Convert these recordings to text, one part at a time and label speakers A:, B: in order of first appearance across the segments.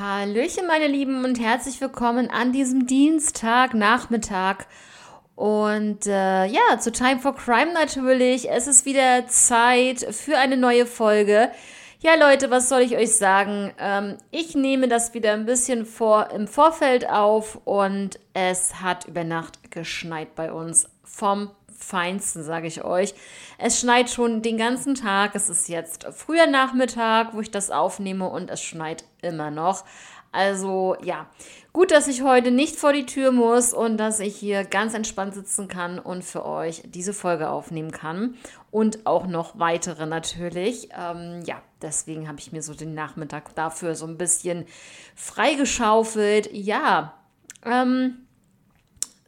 A: Hallöchen, meine Lieben, und herzlich willkommen an diesem Dienstagnachmittag. Und äh, ja, zu Time for Crime natürlich. Es ist wieder Zeit für eine neue Folge. Ja, Leute, was soll ich euch sagen? Ähm, ich nehme das wieder ein bisschen vor, im Vorfeld auf und es hat über Nacht geschneit bei uns vom Feinsten, sage ich euch. Es schneit schon den ganzen Tag. Es ist jetzt früher Nachmittag, wo ich das aufnehme und es schneit immer noch. Also ja, gut, dass ich heute nicht vor die Tür muss und dass ich hier ganz entspannt sitzen kann und für euch diese Folge aufnehmen kann. Und auch noch weitere natürlich. Ähm, ja, deswegen habe ich mir so den Nachmittag dafür so ein bisschen freigeschaufelt. Ja, ähm,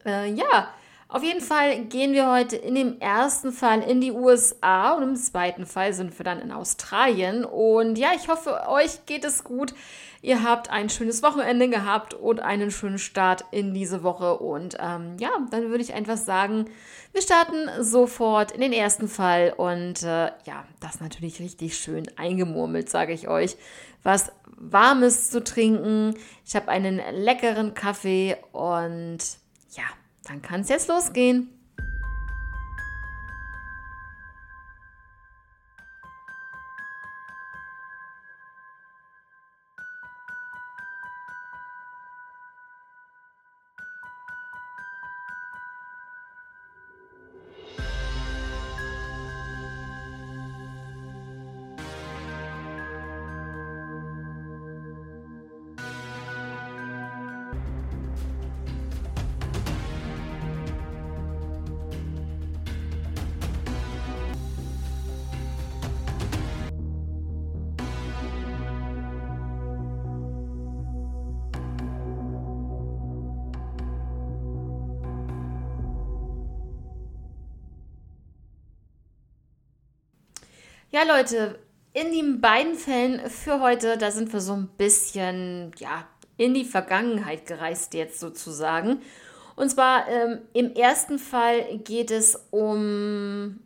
A: äh, ja. Auf jeden Fall gehen wir heute in dem ersten Fall in die USA und im zweiten Fall sind wir dann in Australien. Und ja, ich hoffe, euch geht es gut. Ihr habt ein schönes Wochenende gehabt und einen schönen Start in diese Woche. Und ähm, ja, dann würde ich einfach sagen, wir starten sofort in den ersten Fall. Und äh, ja, das natürlich richtig schön eingemurmelt, sage ich euch. Was Warmes zu trinken. Ich habe einen leckeren Kaffee und ja, dann kann es jetzt losgehen. Leute, in den beiden Fällen für heute, da sind wir so ein bisschen, ja, in die Vergangenheit gereist jetzt sozusagen. Und zwar ähm, im ersten Fall geht es um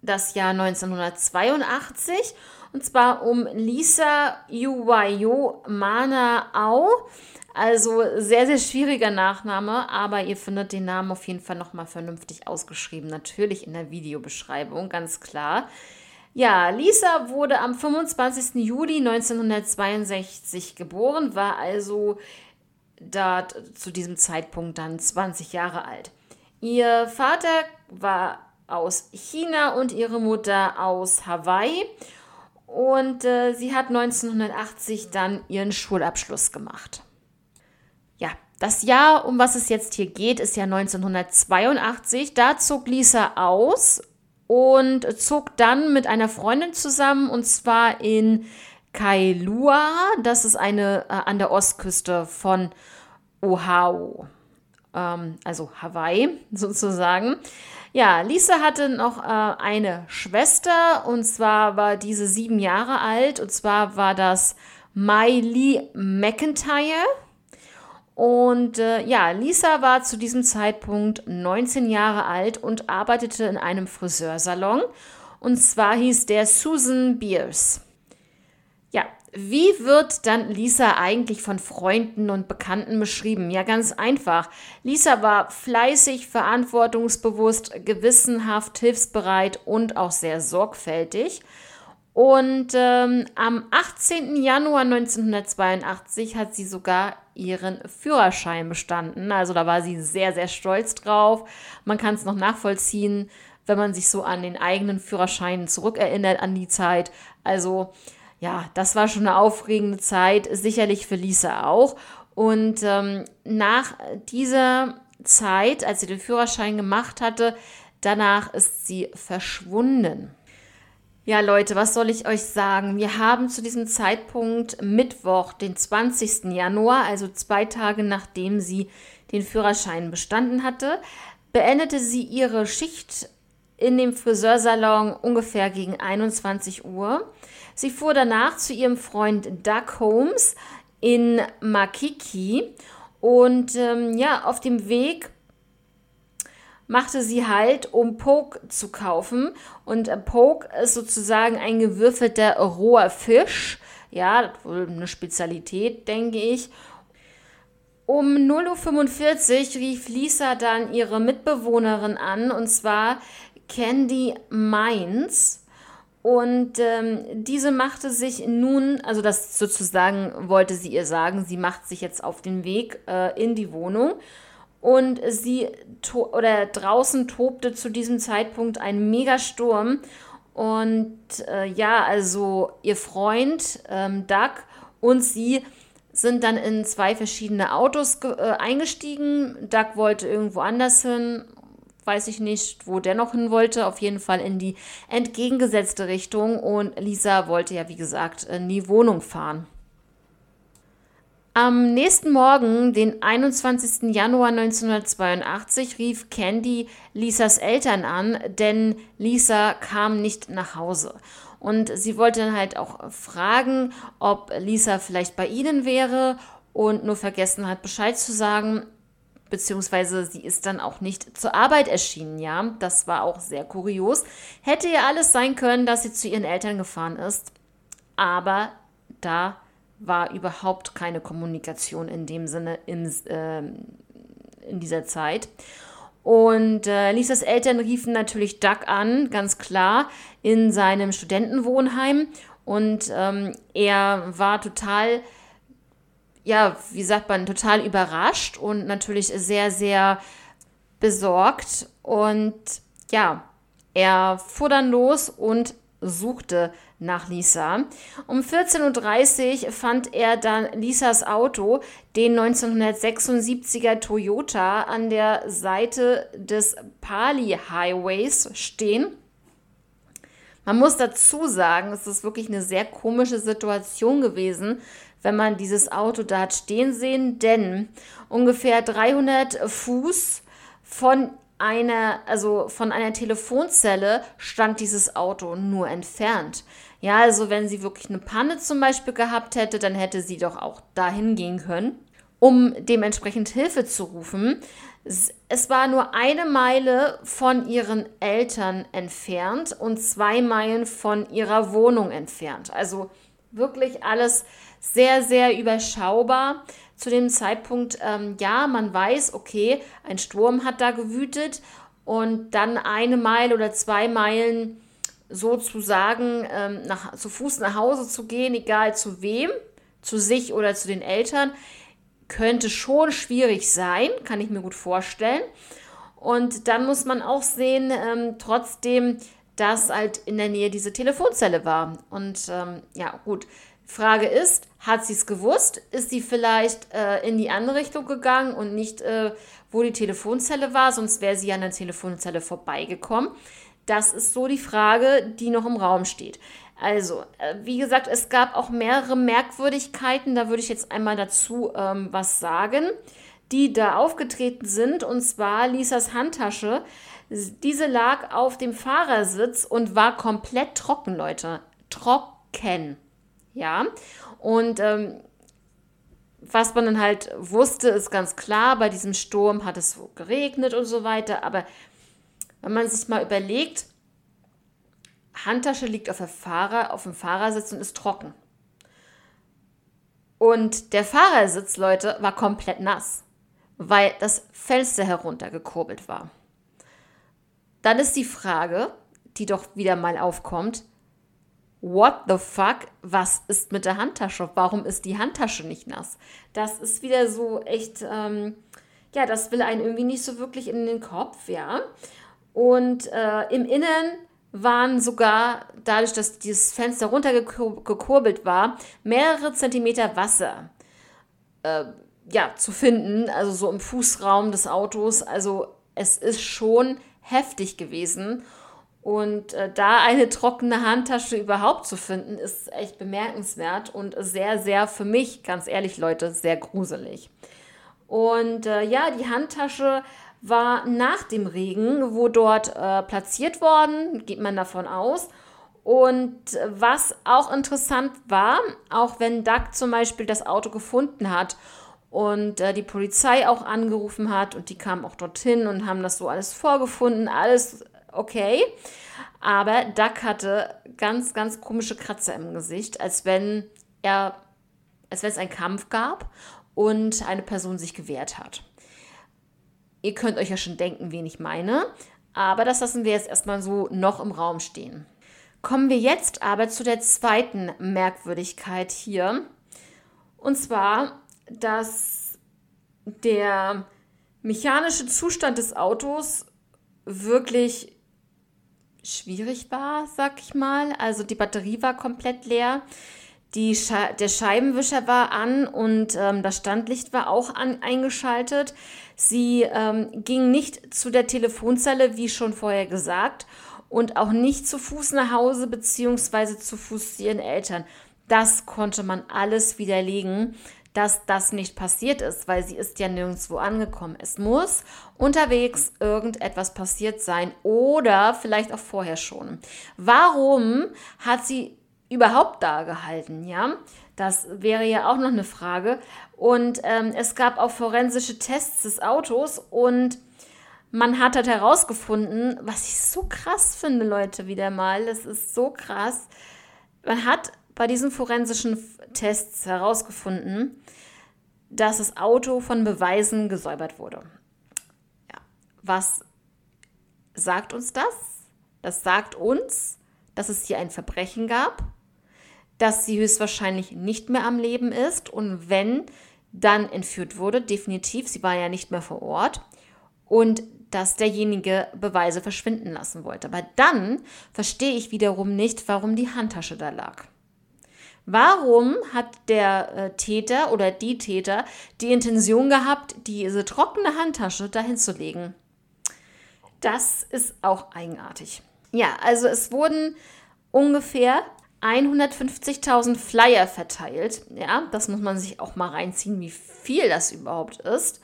A: das Jahr 1982 und zwar um Lisa Yuwayo Mana Au. Also sehr, sehr schwieriger Nachname, aber ihr findet den Namen auf jeden Fall nochmal vernünftig ausgeschrieben. Natürlich in der Videobeschreibung, ganz klar. Ja, Lisa wurde am 25. Juli 1962 geboren, war also da zu diesem Zeitpunkt dann 20 Jahre alt. Ihr Vater war aus China und ihre Mutter aus Hawaii. Und äh, sie hat 1980 dann ihren Schulabschluss gemacht. Ja, das Jahr, um was es jetzt hier geht, ist ja 1982. Da zog Lisa aus und zog dann mit einer Freundin zusammen und zwar in Kailua. Das ist eine äh, an der Ostküste von Oahu, ähm, also Hawaii sozusagen. Ja, Lisa hatte noch äh, eine Schwester und zwar war diese sieben Jahre alt und zwar war das Miley McIntyre. Und äh, ja, Lisa war zu diesem Zeitpunkt 19 Jahre alt und arbeitete in einem Friseursalon. Und zwar hieß der Susan Beers. Ja, wie wird dann Lisa eigentlich von Freunden und Bekannten beschrieben? Ja, ganz einfach. Lisa war fleißig, verantwortungsbewusst, gewissenhaft, hilfsbereit und auch sehr sorgfältig. Und ähm, am 18. Januar 1982 hat sie sogar ihren Führerschein bestanden. Also da war sie sehr, sehr stolz drauf. Man kann es noch nachvollziehen, wenn man sich so an den eigenen Führerschein zurückerinnert, an die Zeit. Also ja, das war schon eine aufregende Zeit, sicherlich für Lisa auch. Und ähm, nach dieser Zeit, als sie den Führerschein gemacht hatte, danach ist sie verschwunden. Ja, Leute, was soll ich euch sagen? Wir haben zu diesem Zeitpunkt Mittwoch, den 20. Januar, also zwei Tage nachdem sie den Führerschein bestanden hatte, beendete sie ihre Schicht in dem Friseursalon ungefähr gegen 21 Uhr. Sie fuhr danach zu ihrem Freund Doug Holmes in Makiki und ähm, ja, auf dem Weg machte sie halt, um Poke zu kaufen. Und äh, Poke ist sozusagen ein gewürfelter roher Fisch, Ja, eine Spezialität, denke ich. Um 0.45 Uhr rief Lisa dann ihre Mitbewohnerin an, und zwar Candy Mines. Und ähm, diese machte sich nun, also das sozusagen wollte sie ihr sagen, sie macht sich jetzt auf den Weg äh, in die Wohnung. Und sie oder draußen tobte zu diesem Zeitpunkt ein Megasturm. Und äh, ja, also ihr Freund ähm, Doug und sie sind dann in zwei verschiedene Autos äh, eingestiegen. Doug wollte irgendwo anders hin weiß ich nicht, wo der noch hin wollte. Auf jeden Fall in die entgegengesetzte Richtung. Und Lisa wollte ja, wie gesagt, in die Wohnung fahren. Am nächsten Morgen, den 21. Januar 1982, rief Candy Lisas Eltern an, denn Lisa kam nicht nach Hause. Und sie wollte dann halt auch fragen, ob Lisa vielleicht bei ihnen wäre und nur vergessen hat, Bescheid zu sagen beziehungsweise sie ist dann auch nicht zur Arbeit erschienen, ja. Das war auch sehr kurios. Hätte ja alles sein können, dass sie zu ihren Eltern gefahren ist, aber da war überhaupt keine Kommunikation in dem Sinne in, äh, in dieser Zeit. Und äh, Lisas Eltern riefen natürlich Doug an, ganz klar, in seinem Studentenwohnheim. Und ähm, er war total ja, wie sagt man, total überrascht und natürlich sehr, sehr besorgt. Und ja, er fuhr dann los und suchte nach Lisa. Um 14.30 Uhr fand er dann Lisas Auto, den 1976er Toyota, an der Seite des Pali Highways stehen. Man muss dazu sagen, es ist wirklich eine sehr komische Situation gewesen, wenn man dieses Auto da hat stehen sehen, denn ungefähr 300 Fuß von einer, also von einer Telefonzelle stand dieses Auto nur entfernt. Ja, also wenn sie wirklich eine Panne zum Beispiel gehabt hätte, dann hätte sie doch auch dahin gehen können, um dementsprechend Hilfe zu rufen. Es war nur eine Meile von ihren Eltern entfernt und zwei Meilen von ihrer Wohnung entfernt. Also wirklich alles sehr, sehr überschaubar. Zu dem Zeitpunkt, ähm, ja, man weiß, okay, ein Sturm hat da gewütet und dann eine Meile oder zwei Meilen sozusagen ähm, nach, zu Fuß nach Hause zu gehen, egal zu wem, zu sich oder zu den Eltern, könnte schon schwierig sein, kann ich mir gut vorstellen. Und dann muss man auch sehen, ähm, trotzdem, dass halt in der Nähe diese Telefonzelle war. Und ähm, ja, gut, Frage ist, hat sie es gewusst? Ist sie vielleicht äh, in die andere Richtung gegangen und nicht, äh, wo die Telefonzelle war? Sonst wäre sie an der Telefonzelle vorbeigekommen. Das ist so die Frage, die noch im Raum steht. Also, äh, wie gesagt, es gab auch mehrere Merkwürdigkeiten. Da würde ich jetzt einmal dazu ähm, was sagen, die da aufgetreten sind. Und zwar Lisas Handtasche. Diese lag auf dem Fahrersitz und war komplett trocken, Leute. Trocken. Ja, und ähm, was man dann halt wusste, ist ganz klar, bei diesem Sturm hat es geregnet und so weiter, aber wenn man sich mal überlegt, Handtasche liegt auf, Fahrer, auf dem Fahrersitz und ist trocken. Und der Fahrersitz, Leute, war komplett nass, weil das Fenster heruntergekurbelt war. Dann ist die Frage, die doch wieder mal aufkommt, what the fuck, was ist mit der Handtasche? Warum ist die Handtasche nicht nass? Das ist wieder so echt, ähm, ja, das will einen irgendwie nicht so wirklich in den Kopf, ja. Und äh, im Inneren waren sogar, dadurch, dass dieses Fenster runtergekurbelt war, mehrere Zentimeter Wasser äh, ja, zu finden, also so im Fußraum des Autos. Also es ist schon heftig gewesen. Und äh, da eine trockene Handtasche überhaupt zu finden, ist echt bemerkenswert und sehr, sehr für mich, ganz ehrlich Leute, sehr gruselig. Und äh, ja, die Handtasche war nach dem Regen, wo dort äh, platziert worden, geht man davon aus. Und was auch interessant war, auch wenn Doug zum Beispiel das Auto gefunden hat und äh, die Polizei auch angerufen hat und die kamen auch dorthin und haben das so alles vorgefunden, alles okay. Aber Duck hatte ganz, ganz komische Kratzer im Gesicht, als wenn er, als wenn es einen Kampf gab und eine Person sich gewehrt hat. Ihr könnt euch ja schon denken, wen ich meine, aber das lassen wir jetzt erstmal so noch im Raum stehen. Kommen wir jetzt aber zu der zweiten Merkwürdigkeit hier. Und zwar, dass der mechanische Zustand des Autos wirklich schwierig war, sag ich mal. Also die Batterie war komplett leer. Die Sche der Scheibenwischer war an und ähm, das Standlicht war auch an eingeschaltet. Sie ähm, ging nicht zu der Telefonzelle, wie schon vorher gesagt, und auch nicht zu Fuß nach Hause beziehungsweise zu Fuß zu ihren Eltern. Das konnte man alles widerlegen, dass das nicht passiert ist, weil sie ist ja nirgendwo angekommen. Es muss unterwegs irgendetwas passiert sein oder vielleicht auch vorher schon. Warum hat sie überhaupt da gehalten, ja? Das wäre ja auch noch eine Frage. Und ähm, es gab auch forensische Tests des Autos und man hat halt herausgefunden, was ich so krass finde, Leute, wieder mal. Das ist so krass. Man hat bei diesen forensischen Tests herausgefunden, dass das Auto von Beweisen gesäubert wurde. Ja. Was sagt uns das? Das sagt uns, dass es hier ein Verbrechen gab, dass sie höchstwahrscheinlich nicht mehr am Leben ist und wenn dann entführt wurde, definitiv, sie war ja nicht mehr vor Ort und dass derjenige Beweise verschwinden lassen wollte. Aber dann verstehe ich wiederum nicht, warum die Handtasche da lag. Warum hat der äh, Täter oder die Täter die Intention gehabt, diese trockene Handtasche dahin zu legen? Das ist auch eigenartig. Ja, also es wurden ungefähr 150.000 Flyer verteilt. Ja, das muss man sich auch mal reinziehen, wie viel das überhaupt ist.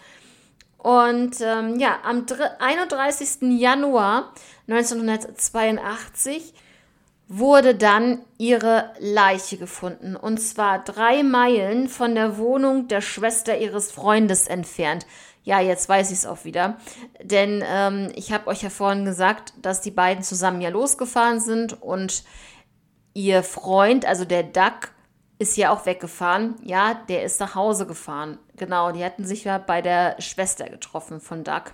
A: Und ähm, ja, am 31. Januar 1982 wurde dann ihre Leiche gefunden. Und zwar drei Meilen von der Wohnung der Schwester ihres Freundes entfernt. Ja, jetzt weiß ich es auch wieder. Denn ähm, ich habe euch ja vorhin gesagt, dass die beiden zusammen ja losgefahren sind und ihr Freund, also der Duck, ist ja auch weggefahren. Ja, der ist nach Hause gefahren. Genau, die hatten sich ja bei der Schwester getroffen von Duck.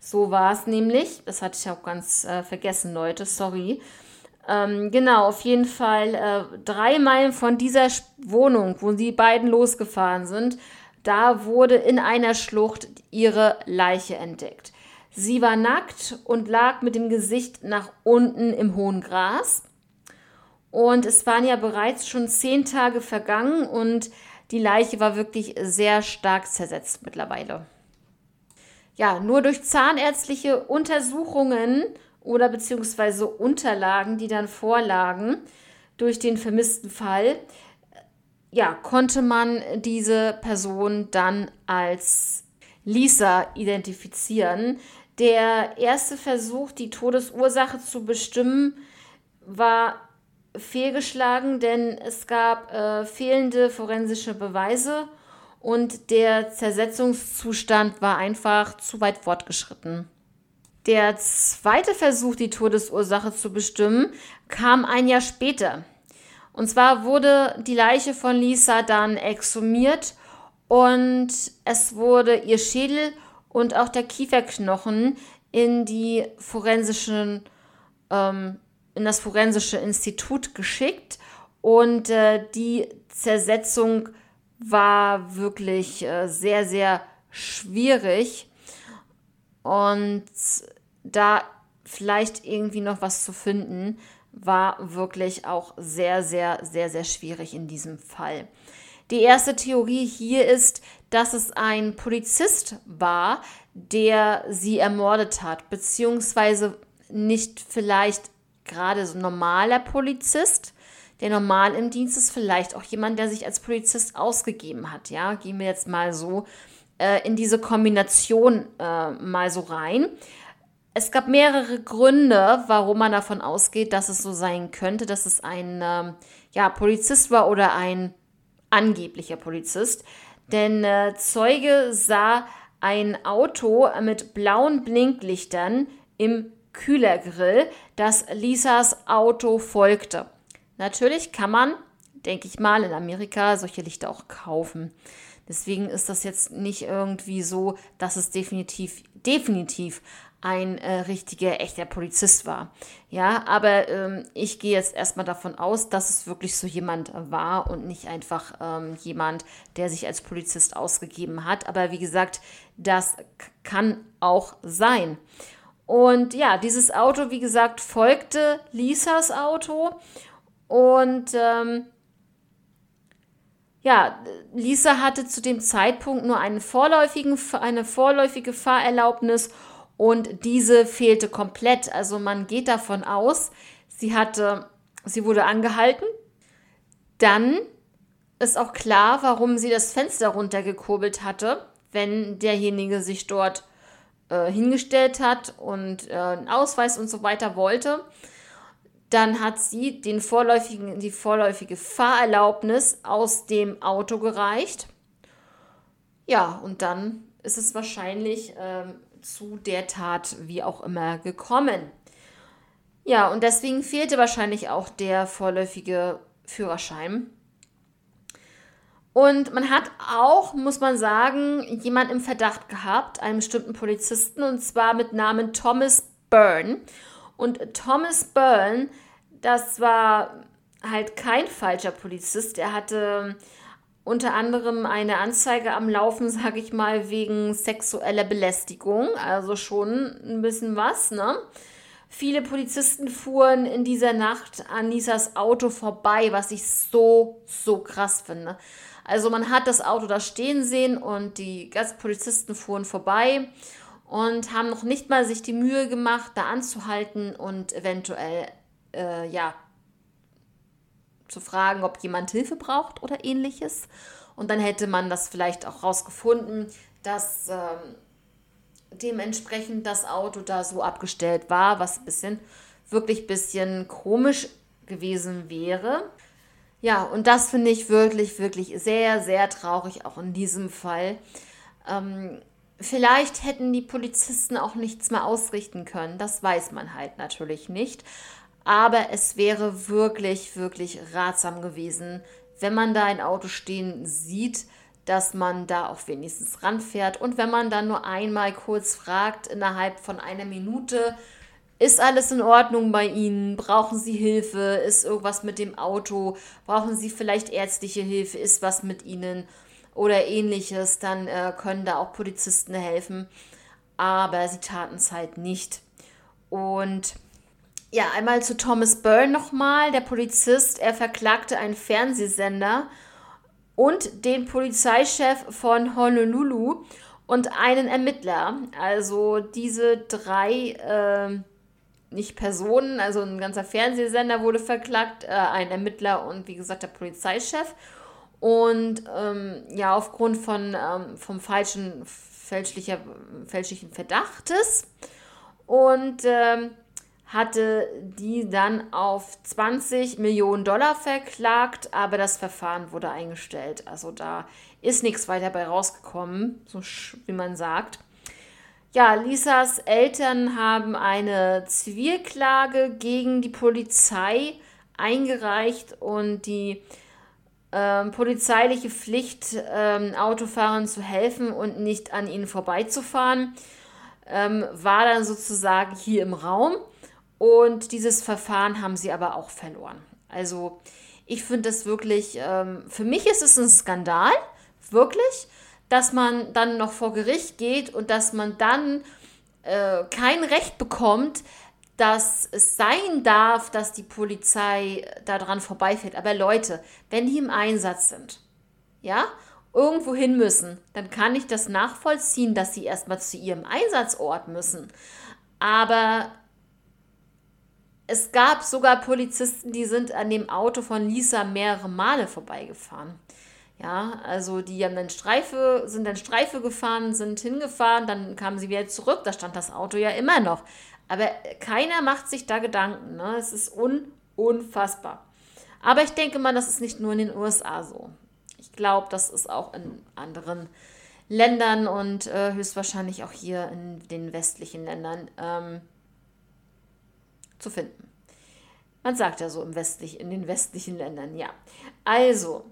A: So war es nämlich. Das hatte ich auch ganz äh, vergessen, Leute. Sorry. Ähm, genau, auf jeden Fall äh, drei Meilen von dieser Wohnung, wo die beiden losgefahren sind, da wurde in einer Schlucht ihre Leiche entdeckt. Sie war nackt und lag mit dem Gesicht nach unten im hohen Gras. Und es waren ja bereits schon zehn Tage vergangen und die Leiche war wirklich sehr stark zersetzt mittlerweile. Ja, nur durch zahnärztliche Untersuchungen oder beziehungsweise Unterlagen, die dann vorlagen durch den vermissten Fall, ja, konnte man diese Person dann als Lisa identifizieren. Der erste Versuch, die Todesursache zu bestimmen, war fehlgeschlagen, denn es gab äh, fehlende forensische Beweise und der Zersetzungszustand war einfach zu weit fortgeschritten. Der zweite Versuch, die Todesursache zu bestimmen, kam ein Jahr später. Und zwar wurde die Leiche von Lisa dann exhumiert und es wurde ihr Schädel und auch der Kieferknochen in die forensischen ähm, in das forensische Institut geschickt und äh, die Zersetzung war wirklich äh, sehr sehr schwierig und da vielleicht irgendwie noch was zu finden, war wirklich auch sehr, sehr, sehr, sehr schwierig in diesem Fall. Die erste Theorie hier ist, dass es ein Polizist war, der sie ermordet hat, beziehungsweise nicht vielleicht gerade so ein normaler Polizist, der normal im Dienst ist, vielleicht auch jemand, der sich als Polizist ausgegeben hat. Ja, gehen wir jetzt mal so äh, in diese Kombination äh, mal so rein. Es gab mehrere Gründe, warum man davon ausgeht, dass es so sein könnte, dass es ein ähm, ja, Polizist war oder ein angeblicher Polizist. Denn äh, Zeuge sah ein Auto mit blauen Blinklichtern im Kühlergrill, das Lisas Auto folgte. Natürlich kann man denke ich mal, in Amerika solche Lichter auch kaufen. Deswegen ist das jetzt nicht irgendwie so, dass es definitiv, definitiv ein äh, richtiger, echter Polizist war. Ja, aber ähm, ich gehe jetzt erstmal davon aus, dass es wirklich so jemand war und nicht einfach ähm, jemand, der sich als Polizist ausgegeben hat. Aber wie gesagt, das kann auch sein. Und ja, dieses Auto, wie gesagt, folgte Lisas Auto. Und ähm, ja, Lisa hatte zu dem Zeitpunkt nur einen vorläufigen, eine vorläufige Fahrerlaubnis und diese fehlte komplett. Also man geht davon aus, sie hatte, sie wurde angehalten. Dann ist auch klar, warum sie das Fenster runtergekurbelt hatte, wenn derjenige sich dort äh, hingestellt hat und äh, einen Ausweis und so weiter wollte. Dann hat sie den vorläufigen, die vorläufige Fahrerlaubnis aus dem Auto gereicht. Ja, und dann ist es wahrscheinlich ähm, zu der Tat wie auch immer gekommen. Ja, und deswegen fehlte wahrscheinlich auch der vorläufige Führerschein. Und man hat auch, muss man sagen, jemand im Verdacht gehabt, einen bestimmten Polizisten, und zwar mit Namen Thomas Byrne. Und Thomas Byrne, das war halt kein falscher Polizist. Er hatte unter anderem eine Anzeige am Laufen, sage ich mal, wegen sexueller Belästigung. Also schon ein bisschen was, ne? Viele Polizisten fuhren in dieser Nacht an Nisas Auto vorbei, was ich so, so krass finde. Also man hat das Auto da stehen sehen und die Gastpolizisten fuhren vorbei und haben noch nicht mal sich die Mühe gemacht, da anzuhalten und eventuell, äh, ja, zu fragen, ob jemand Hilfe braucht oder ähnliches. Und dann hätte man das vielleicht auch rausgefunden, dass ähm, dementsprechend das Auto da so abgestellt war, was ein bisschen, wirklich ein bisschen komisch gewesen wäre. Ja, und das finde ich wirklich, wirklich sehr, sehr traurig, auch in diesem Fall. Ähm, vielleicht hätten die Polizisten auch nichts mehr ausrichten können, das weiß man halt natürlich nicht. Aber es wäre wirklich, wirklich ratsam gewesen, wenn man da ein Auto stehen sieht, dass man da auch wenigstens ranfährt. Und wenn man dann nur einmal kurz fragt, innerhalb von einer Minute, ist alles in Ordnung bei Ihnen? Brauchen Sie Hilfe? Ist irgendwas mit dem Auto? Brauchen Sie vielleicht ärztliche Hilfe? Ist was mit Ihnen? Oder ähnliches? Dann äh, können da auch Polizisten helfen. Aber sie taten es halt nicht. Und ja, einmal zu Thomas Byrne nochmal, der Polizist. Er verklagte einen Fernsehsender und den Polizeichef von Honolulu und einen Ermittler. Also diese drei, äh, nicht Personen, also ein ganzer Fernsehsender wurde verklagt, äh, ein Ermittler und wie gesagt der Polizeichef. Und ähm, ja, aufgrund von ähm, vom falschen, fälschlicher, fälschlichen Verdachtes. Und ähm, hatte die dann auf 20 Millionen Dollar verklagt, aber das Verfahren wurde eingestellt. Also da ist nichts weiter bei rausgekommen, so wie man sagt. Ja, Lisas Eltern haben eine Zivilklage gegen die Polizei eingereicht und die ähm, polizeiliche Pflicht, ähm, Autofahrern zu helfen und nicht an ihnen vorbeizufahren, ähm, war dann sozusagen hier im Raum. Und dieses Verfahren haben sie aber auch verloren. Also ich finde das wirklich, ähm, für mich ist es ein Skandal, wirklich, dass man dann noch vor Gericht geht und dass man dann äh, kein Recht bekommt, dass es sein darf, dass die Polizei daran vorbeifährt. Aber Leute, wenn die im Einsatz sind, ja, irgendwo hin müssen, dann kann ich das nachvollziehen, dass sie erstmal zu ihrem Einsatzort müssen. Aber es gab sogar Polizisten, die sind an dem Auto von Lisa mehrere Male vorbeigefahren. Ja, also die haben dann Streife, sind dann Streife gefahren, sind hingefahren, dann kamen sie wieder zurück, da stand das Auto ja immer noch. Aber keiner macht sich da Gedanken. Ne? Es ist un unfassbar. Aber ich denke mal, das ist nicht nur in den USA so. Ich glaube, das ist auch in anderen Ländern und äh, höchstwahrscheinlich auch hier in den westlichen Ländern ähm, zu finden. Man sagt ja so im westlich, in den westlichen Ländern, ja. Also,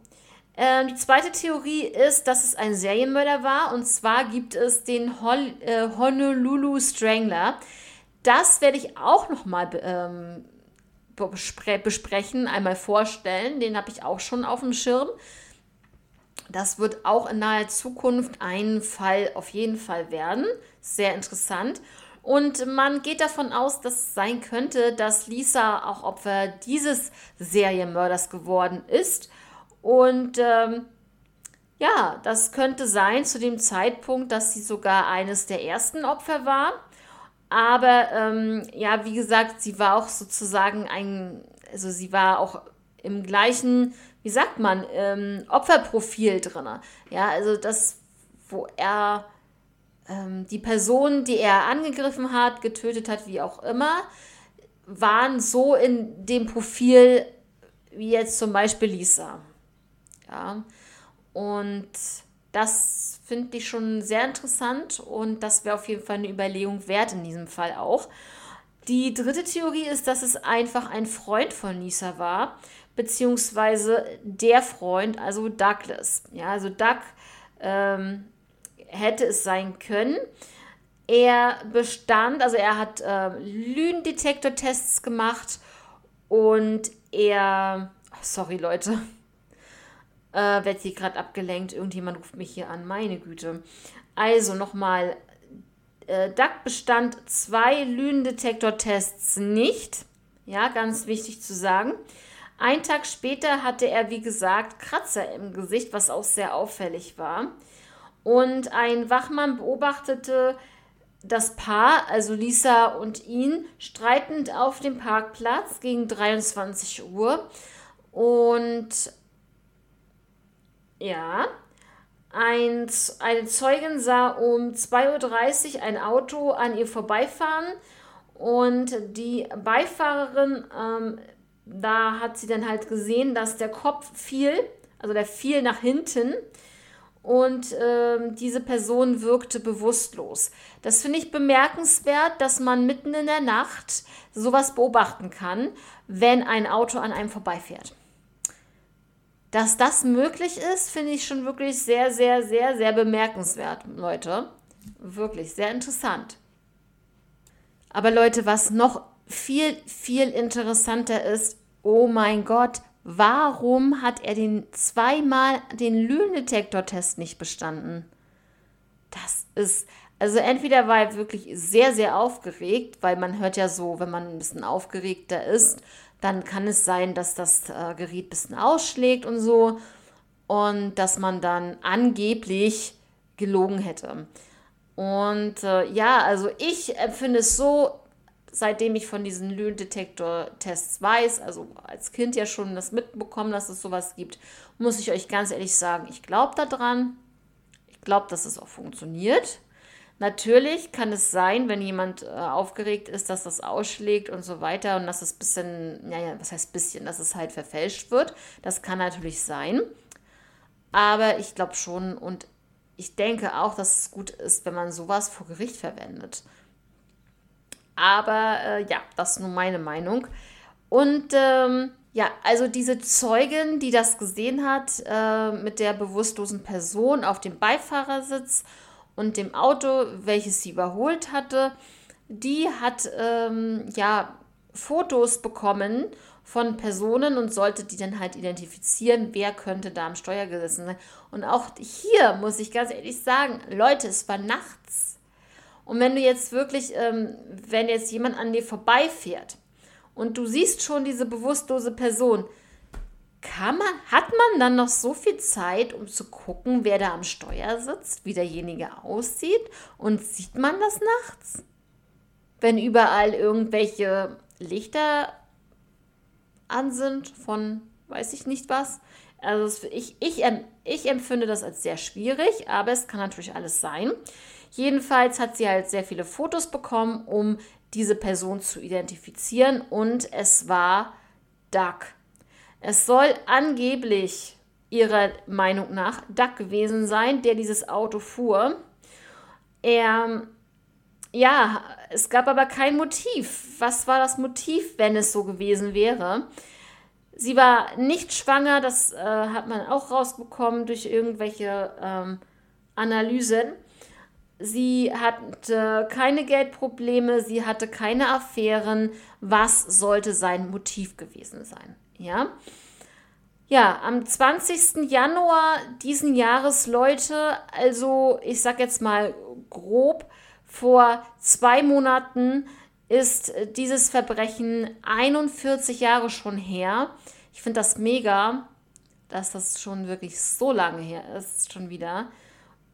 A: äh, die zweite Theorie ist, dass es ein Serienmörder war. Und zwar gibt es den Hol äh, Honolulu Strangler. Das werde ich auch nochmal ähm, besprechen, einmal vorstellen. Den habe ich auch schon auf dem Schirm. Das wird auch in naher Zukunft ein Fall auf jeden Fall werden. Sehr interessant. Und man geht davon aus, dass es sein könnte, dass Lisa auch Opfer dieses Serienmörders geworden ist. Und ähm, ja, das könnte sein zu dem Zeitpunkt, dass sie sogar eines der ersten Opfer war. Aber ähm, ja, wie gesagt, sie war auch sozusagen ein, also sie war auch im gleichen, wie sagt man, ähm, Opferprofil drin. Ja, also das, wo er ähm, die Person, die er angegriffen hat, getötet hat, wie auch immer, waren so in dem Profil wie jetzt zum Beispiel Lisa. Ja, und das finde ich schon sehr interessant und das wäre auf jeden Fall eine Überlegung wert in diesem Fall auch. Die dritte Theorie ist, dass es einfach ein Freund von Lisa war, beziehungsweise der Freund, also Douglas. Ja, also Doug ähm, hätte es sein können. Er bestand, also er hat äh, Lügendetektor-Tests gemacht und er, sorry Leute, äh, werde hier gerade abgelenkt. Irgendjemand ruft mich hier an. Meine Güte. Also nochmal. Äh, DAC bestand zwei Lügendetektor-Tests nicht. Ja, ganz wichtig zu sagen. Ein Tag später hatte er, wie gesagt, Kratzer im Gesicht, was auch sehr auffällig war. Und ein Wachmann beobachtete das Paar, also Lisa und ihn, streitend auf dem Parkplatz gegen 23 Uhr. Und ja. Ein, eine Zeugin sah um 2.30 Uhr ein Auto an ihr vorbeifahren und die Beifahrerin, ähm, da hat sie dann halt gesehen, dass der Kopf fiel, also der fiel nach hinten und ähm, diese Person wirkte bewusstlos. Das finde ich bemerkenswert, dass man mitten in der Nacht sowas beobachten kann, wenn ein Auto an einem vorbeifährt dass das möglich ist, finde ich schon wirklich sehr, sehr, sehr, sehr bemerkenswert, Leute. Wirklich sehr interessant. Aber Leute, was noch viel, viel interessanter ist, oh mein Gott, warum hat er den zweimal den Lügendetektor-Test nicht bestanden? Das ist, also entweder war er wirklich sehr, sehr aufgeregt, weil man hört ja so, wenn man ein bisschen aufgeregter ist, dann kann es sein, dass das äh, Gerät ein bisschen ausschlägt und so und dass man dann angeblich gelogen hätte. Und äh, ja, also ich empfinde es so, seitdem ich von diesen Lügendetektor-Tests weiß, also als Kind ja schon das mitbekommen, dass es sowas gibt, muss ich euch ganz ehrlich sagen, ich glaube daran. Ich glaube, dass es auch funktioniert. Natürlich kann es sein, wenn jemand äh, aufgeregt ist, dass das ausschlägt und so weiter und dass es ein bisschen, naja, was heißt bisschen, dass es halt verfälscht wird. Das kann natürlich sein. Aber ich glaube schon und ich denke auch, dass es gut ist, wenn man sowas vor Gericht verwendet. Aber äh, ja, das ist nur meine Meinung. Und ähm, ja, also diese Zeugin, die das gesehen hat, äh, mit der bewusstlosen Person auf dem Beifahrersitz und dem Auto, welches sie überholt hatte, die hat ähm, ja Fotos bekommen von Personen und sollte die dann halt identifizieren, wer könnte da am Steuer gesessen sein. Und auch hier muss ich ganz ehrlich sagen, Leute, es war nachts. Und wenn du jetzt wirklich, ähm, wenn jetzt jemand an dir vorbeifährt und du siehst schon diese bewusstlose Person, kann man, hat man dann noch so viel Zeit, um zu gucken, wer da am Steuer sitzt, wie derjenige aussieht? Und sieht man das nachts? Wenn überall irgendwelche Lichter an sind von weiß ich nicht was. Also ich, ich, ich empfinde das als sehr schwierig, aber es kann natürlich alles sein. Jedenfalls hat sie halt sehr viele Fotos bekommen, um diese Person zu identifizieren und es war Duck. Es soll angeblich ihrer Meinung nach Duck gewesen sein, der dieses Auto fuhr. Er ja, es gab aber kein Motiv. Was war das Motiv, wenn es so gewesen wäre? Sie war nicht schwanger, das äh, hat man auch rausbekommen durch irgendwelche ähm, Analysen. Sie hatte keine Geldprobleme, sie hatte keine Affären. Was sollte sein Motiv gewesen sein? Ja. Ja, am 20. Januar diesen Jahres, Leute, also ich sag jetzt mal grob, vor zwei Monaten ist dieses Verbrechen 41 Jahre schon her. Ich finde das mega, dass das schon wirklich so lange her ist, schon wieder.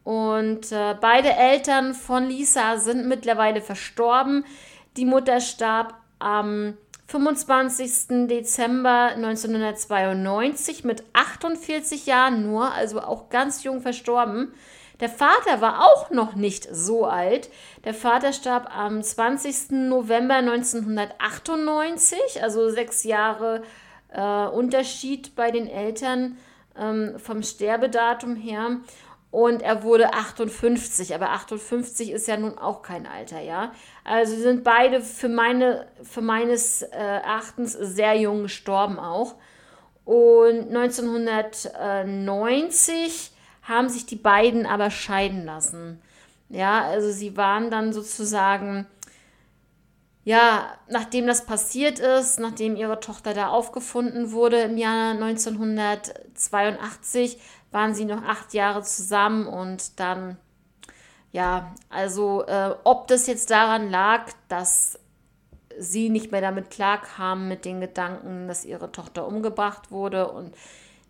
A: Und äh, beide Eltern von Lisa sind mittlerweile verstorben. Die Mutter starb am 25. Dezember 1992 mit 48 Jahren nur, also auch ganz jung verstorben. Der Vater war auch noch nicht so alt. Der Vater starb am 20. November 1998, also sechs Jahre äh, Unterschied bei den Eltern ähm, vom Sterbedatum her und er wurde 58, aber 58 ist ja nun auch kein Alter, ja. Also sind beide für, meine, für meines äh, Erachtens sehr jung gestorben auch. Und 1990 haben sich die beiden aber scheiden lassen. Ja, also sie waren dann sozusagen, ja, nachdem das passiert ist, nachdem ihre Tochter da aufgefunden wurde im Jahr 1982, waren sie noch acht Jahre zusammen und dann, ja, also äh, ob das jetzt daran lag, dass sie nicht mehr damit klarkamen mit den Gedanken, dass ihre Tochter umgebracht wurde und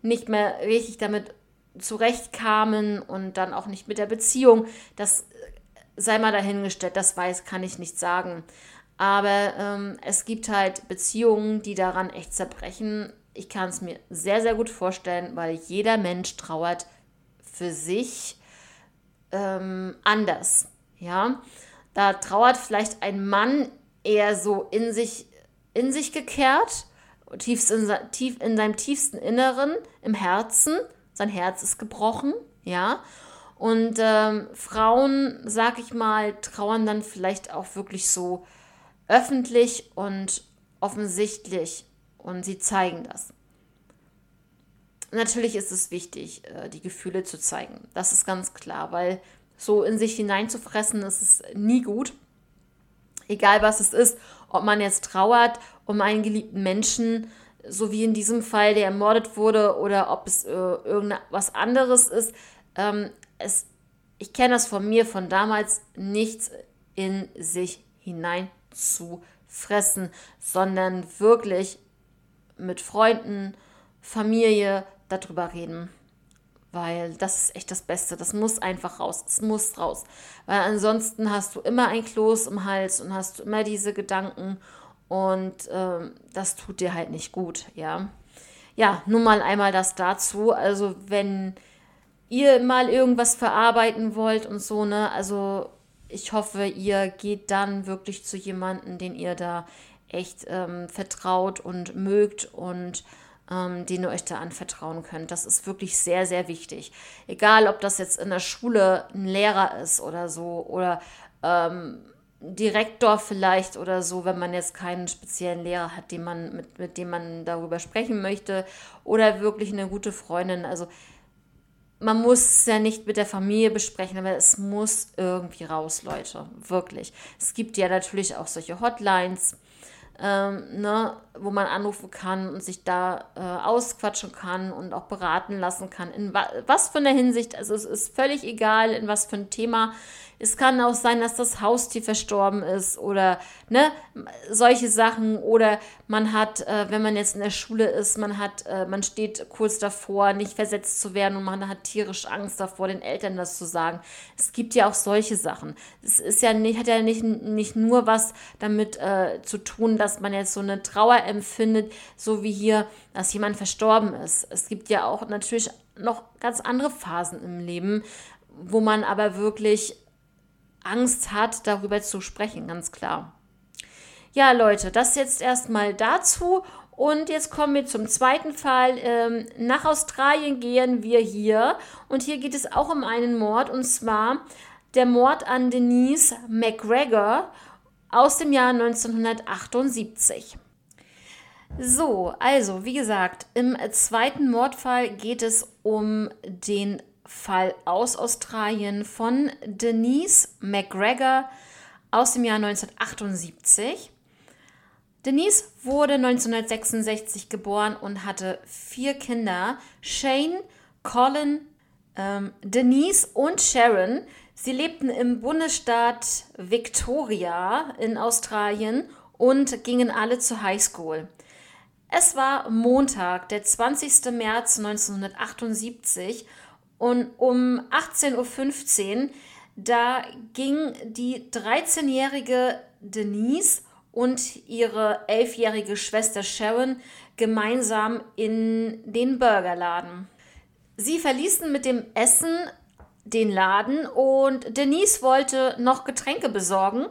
A: nicht mehr richtig damit zurechtkamen und dann auch nicht mit der Beziehung, das sei mal dahingestellt, das weiß, kann ich nicht sagen. Aber ähm, es gibt halt Beziehungen, die daran echt zerbrechen ich kann es mir sehr, sehr gut vorstellen, weil jeder Mensch trauert für sich ähm, anders. Ja, da trauert vielleicht ein Mann eher so in sich, in sich gekehrt, tief in, tief in seinem tiefsten Inneren, im Herzen. Sein Herz ist gebrochen, ja. Und ähm, Frauen, sag ich mal, trauern dann vielleicht auch wirklich so öffentlich und offensichtlich und sie zeigen das. Natürlich ist es wichtig, äh, die Gefühle zu zeigen. Das ist ganz klar, weil so in sich hineinzufressen, ist es nie gut. Egal was es ist, ob man jetzt trauert um einen geliebten Menschen, so wie in diesem Fall, der ermordet wurde, oder ob es äh, irgendwas anderes ist. Ähm, es, ich kenne das von mir, von damals, nichts in sich hinein zu fressen, sondern wirklich mit Freunden, Familie darüber reden. Weil das ist echt das Beste. Das muss einfach raus. Es muss raus. Weil ansonsten hast du immer ein Kloß im Hals und hast du immer diese Gedanken. Und ähm, das tut dir halt nicht gut, ja. Ja, nun mal einmal das dazu. Also, wenn ihr mal irgendwas verarbeiten wollt und so, ne, also ich hoffe, ihr geht dann wirklich zu jemandem, den ihr da echt ähm, vertraut und mögt und ähm, den ihr euch da anvertrauen könnt. Das ist wirklich sehr, sehr wichtig. Egal, ob das jetzt in der Schule ein Lehrer ist oder so oder ähm, Direktor vielleicht oder so, wenn man jetzt keinen speziellen Lehrer hat, den man, mit, mit dem man darüber sprechen möchte oder wirklich eine gute Freundin. Also man muss es ja nicht mit der Familie besprechen, aber es muss irgendwie raus, Leute. Wirklich. Es gibt ja natürlich auch solche Hotlines ähm, ne, wo man anrufen kann und sich da äh, ausquatschen kann und auch beraten lassen kann. In wa was für eine Hinsicht, also es ist völlig egal, in was für ein Thema es kann auch sein, dass das Haustier verstorben ist oder ne, solche Sachen. Oder man hat, äh, wenn man jetzt in der Schule ist, man hat, äh, man steht kurz davor, nicht versetzt zu werden und man hat tierisch Angst davor, den Eltern das zu sagen. Es gibt ja auch solche Sachen. Es ist ja nicht, hat ja nicht, nicht nur was damit äh, zu tun, dass man jetzt so eine Trauer empfindet, so wie hier, dass jemand verstorben ist. Es gibt ja auch natürlich noch ganz andere Phasen im Leben, wo man aber wirklich Angst hat, darüber zu sprechen, ganz klar. Ja, Leute, das jetzt erstmal dazu. Und jetzt kommen wir zum zweiten Fall. Ähm, nach Australien gehen wir hier. Und hier geht es auch um einen Mord. Und zwar der Mord an Denise McGregor aus dem Jahr 1978. So, also wie gesagt, im zweiten Mordfall geht es um den Fall aus Australien von Denise McGregor aus dem Jahr 1978. Denise wurde 1966 geboren und hatte vier Kinder: Shane, Colin, ähm, Denise und Sharon. Sie lebten im Bundesstaat Victoria in Australien und gingen alle zur Highschool. Es war Montag, der 20. März 1978 und um 18.15 Uhr, da ging die 13-jährige Denise und ihre 11-jährige Schwester Sharon gemeinsam in den Burgerladen. Sie verließen mit dem Essen den Laden und Denise wollte noch Getränke besorgen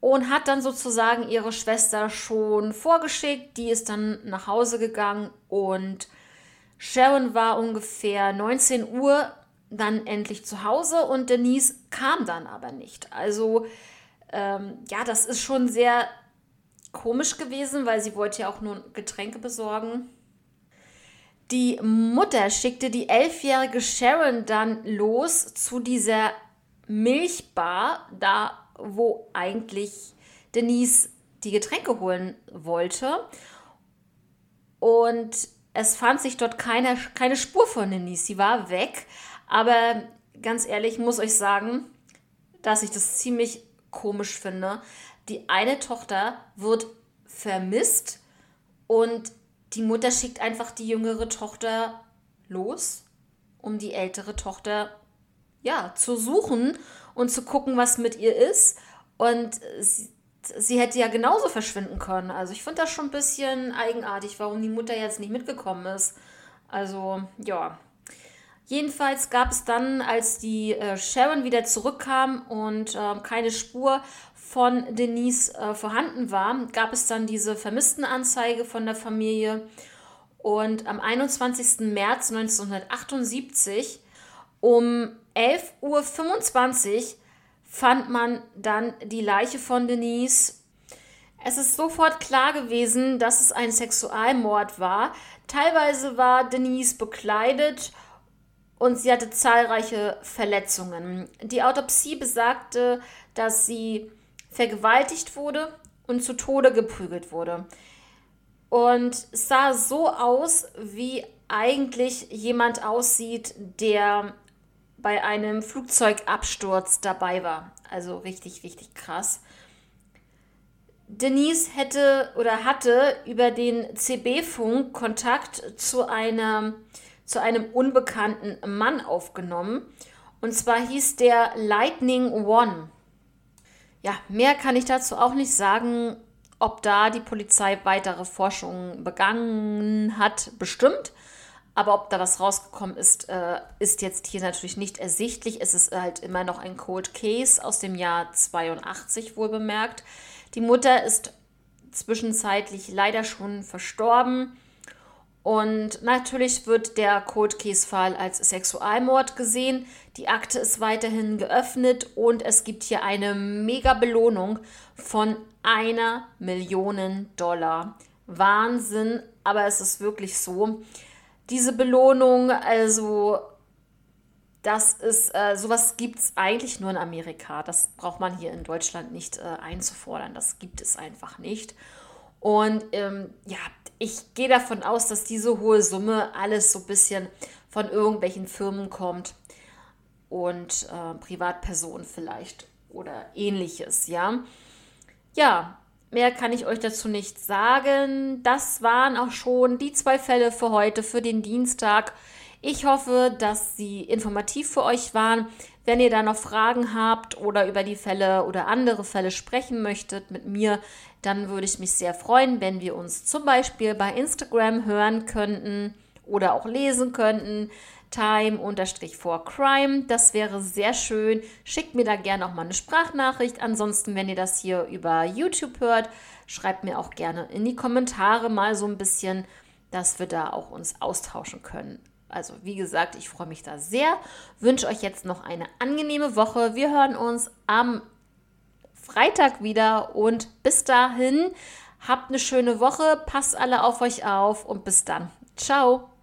A: und hat dann sozusagen ihre Schwester schon vorgeschickt. Die ist dann nach Hause gegangen und Sharon war ungefähr 19 Uhr dann endlich zu Hause und Denise kam dann aber nicht. Also ähm, ja, das ist schon sehr komisch gewesen, weil sie wollte ja auch nur Getränke besorgen. Die Mutter schickte die elfjährige Sharon dann los zu dieser Milchbar, da wo eigentlich Denise die Getränke holen wollte. Und es fand sich dort keine, keine Spur von Denise. Sie war weg. Aber ganz ehrlich, muss euch sagen, dass ich das ziemlich komisch finde. Die eine Tochter wird vermisst und die Mutter schickt einfach die jüngere Tochter los, um die ältere Tochter ja zu suchen und zu gucken, was mit ihr ist. Und sie, sie hätte ja genauso verschwinden können. Also ich finde das schon ein bisschen eigenartig, warum die Mutter jetzt nicht mitgekommen ist. Also ja. Jedenfalls gab es dann, als die äh, Sharon wieder zurückkam und äh, keine Spur von Denise äh, vorhanden war, gab es dann diese Vermisstenanzeige von der Familie. Und am 21. März 1978 um 11.25 Uhr fand man dann die Leiche von Denise. Es ist sofort klar gewesen, dass es ein Sexualmord war. Teilweise war Denise bekleidet und sie hatte zahlreiche Verletzungen. Die Autopsie besagte, dass sie vergewaltigt wurde und zu Tode geprügelt wurde. Und es sah so aus, wie eigentlich jemand aussieht, der bei einem Flugzeugabsturz dabei war. Also richtig, richtig krass. Denise hätte oder hatte über den CB-Funk Kontakt zu, einer, zu einem unbekannten Mann aufgenommen. Und zwar hieß der Lightning One. Ja, mehr kann ich dazu auch nicht sagen. Ob da die Polizei weitere Forschungen begangen hat, bestimmt. Aber ob da was rausgekommen ist, äh, ist jetzt hier natürlich nicht ersichtlich. Es ist halt immer noch ein Cold Case aus dem Jahr 82 wohl bemerkt. Die Mutter ist zwischenzeitlich leider schon verstorben. Und natürlich wird der Cold Case-Fall als Sexualmord gesehen. Die Akte ist weiterhin geöffnet und es gibt hier eine mega Belohnung von einer Million Dollar. Wahnsinn, aber es ist wirklich so diese Belohnung, also das ist, äh, sowas gibt es eigentlich nur in Amerika. Das braucht man hier in Deutschland nicht äh, einzufordern. Das gibt es einfach nicht. Und ähm, ja, ich gehe davon aus, dass diese hohe Summe alles so ein bisschen von irgendwelchen Firmen kommt und äh, Privatpersonen vielleicht oder ähnliches, ja. Ja, Mehr kann ich euch dazu nicht sagen. Das waren auch schon die zwei Fälle für heute, für den Dienstag. Ich hoffe, dass sie informativ für euch waren. Wenn ihr da noch Fragen habt oder über die Fälle oder andere Fälle sprechen möchtet mit mir, dann würde ich mich sehr freuen, wenn wir uns zum Beispiel bei Instagram hören könnten oder auch lesen könnten time-for-crime. Das wäre sehr schön. Schickt mir da gerne auch mal eine Sprachnachricht. Ansonsten, wenn ihr das hier über YouTube hört, schreibt mir auch gerne in die Kommentare mal so ein bisschen, dass wir da auch uns austauschen können. Also wie gesagt, ich freue mich da sehr. Wünsche euch jetzt noch eine angenehme Woche. Wir hören uns am Freitag wieder und bis dahin habt eine schöne Woche, passt alle auf euch auf und bis dann. Ciao.